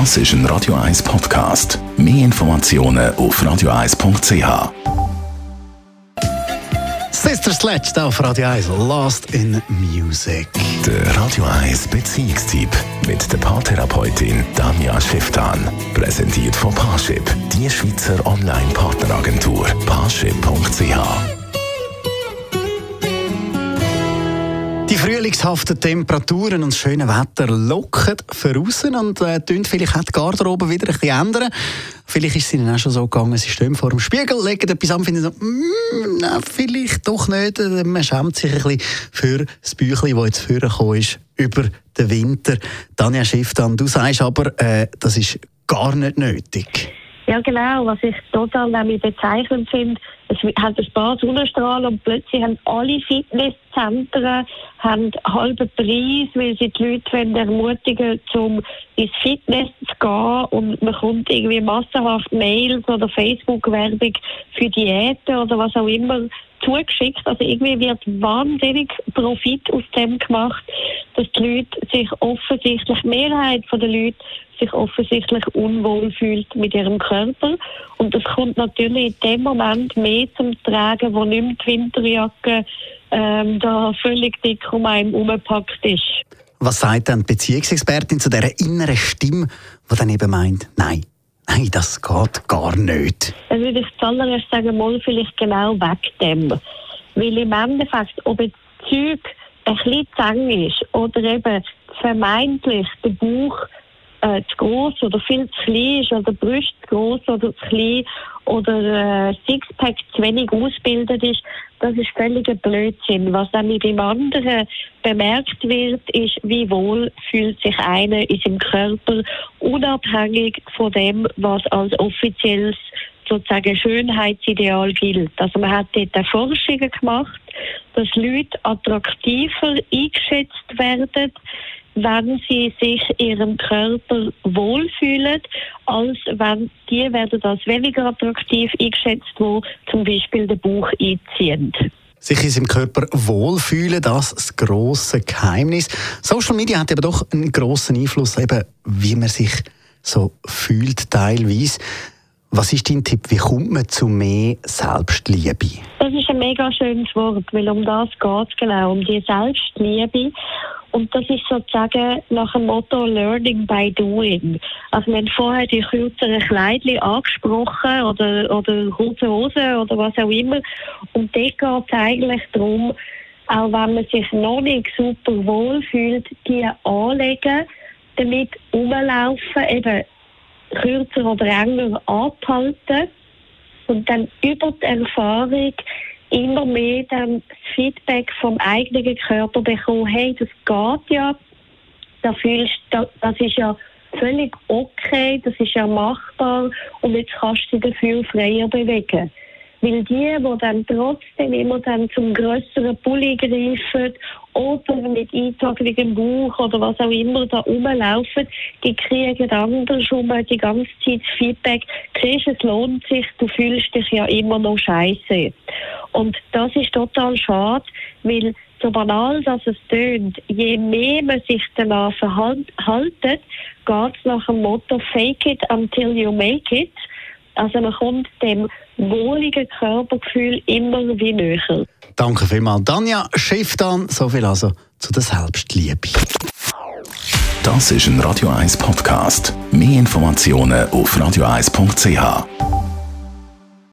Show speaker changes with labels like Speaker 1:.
Speaker 1: Das ist ein Radio 1 Podcast. Mehr Informationen auf radio1.ch.
Speaker 2: Sister Sledge auf Radio 1, Lost in Music.
Speaker 1: Der Radio 1 Beziehungstyp mit der Paartherapeutin Danja Schifftan. Präsentiert von Paarship, die Schweizer Online-Partneragentur. Paarship.ch
Speaker 2: frühlingshaften Temperaturen und schöne Wetter locken voraus und äh, vielleicht auch die Garderobe wieder ein bisschen ändern. Vielleicht ist es ihnen auch schon so gegangen, sie stehen vor dem Spiegel, legen etwas an finden so, mm, nein, vielleicht doch nicht. Man schämt sich ein bisschen für das Büchlein, das jetzt vorgekommen ist, über den Winter. Tanja Schifftan, du sagst aber, äh, das ist gar nicht nötig.
Speaker 3: Ja, genau. Was ich total nämlich bezeichnend finde, es hat ein paar Sonnenstrahlen und plötzlich haben alle Fitnesszentren haben halben Preis, weil sie die Leute ermutigen um ins Fitness zu gehen und man kommt irgendwie massenhaft Mails oder Facebook-Werbung für Diäten oder was auch immer zugeschickt. Also irgendwie wird wahnsinnig Profit aus dem gemacht, dass die Leute sich offensichtlich, die Mehrheit der Leute sich offensichtlich unwohl fühlt mit ihrem Körper. Und das kommt natürlich in dem Moment mehr zum Tragen, wo nicht mehr die Winterjacke ähm, da völlig dick um einen umgepackt ist.
Speaker 2: Was sagt dann die Beziehungsexpertin zu dieser inneren Stimme, die dann eben meint, nein, nein, das geht gar nicht?
Speaker 3: Dann würde ich zuallererst sagen, mal vielleicht genau weg dem. Weil im Endeffekt, ob ein Zeug ein bisschen zu eng ist oder eben vermeintlich der Bauch äh, zu groß oder viel zu klein ist oder Brust zu groß oder zu klein oder äh, Sixpack zu wenig ausgebildet ist, das ist völliger Blödsinn. Was mit dem anderen bemerkt wird, ist, wie wohl fühlt sich einer in seinem Körper, unabhängig von dem, was als offizielles sozusagen Schönheitsideal gilt. Also man hat dort Forschungen gemacht, dass Leute attraktiver eingeschätzt werden, wenn sie sich ihrem Körper wohlfühlen, als wenn die werden als weniger attraktiv eingeschätzt, wo zum Beispiel den Bauch einziehen
Speaker 2: sich in seinem Körper wohlfühlen, das ist das grosse Geheimnis. Social Media hat aber doch einen grossen Einfluss, eben, wie man sich so fühlt teilweise. Was ist dein Tipp? Wie kommt man zu mehr Selbstliebe?
Speaker 3: Das ist ein mega schönes Wort, weil um das geht es genau, um die Selbstliebe. Und das ist sozusagen nach dem Motto Learning by Doing. Also wir haben vorher die kürzeren Kleidchen angesprochen oder, oder kurze Hosen oder was auch immer. Und dort geht es eigentlich darum, auch wenn man sich noch nicht super wohl fühlt, die anlegen, damit rumlaufen, eben kürzer oder enger anhalten und dann über die Erfahrung immer mehr dann Feedback vom eigenen Körper bekommen, hey, das geht ja, da fühlst, das ist ja völlig okay, das ist ja machbar und jetzt kannst du dich dafür freier bewegen. Weil die, die dann trotzdem immer dann zum größeren Pulli greifen oder mit eingezogenem Bauch oder was auch immer da rumlaufen, die kriegen andersrum die ganze Zeit Feedback. Kriegst, es lohnt sich, du fühlst dich ja immer noch scheiße. Und das ist total schade, weil so banal dass es tönt, je mehr man sich danach verhaltet, geht es nach dem Motto Fake it until you make it. Also man kommt dem wohligen Körpergefühl immer wie näher.
Speaker 2: Danke vielmals. Danja Schifftan, so viel also zu der Selbstliebe.
Speaker 1: Das ist ein Radio 1 Podcast. Mehr Informationen auf radio1.ch.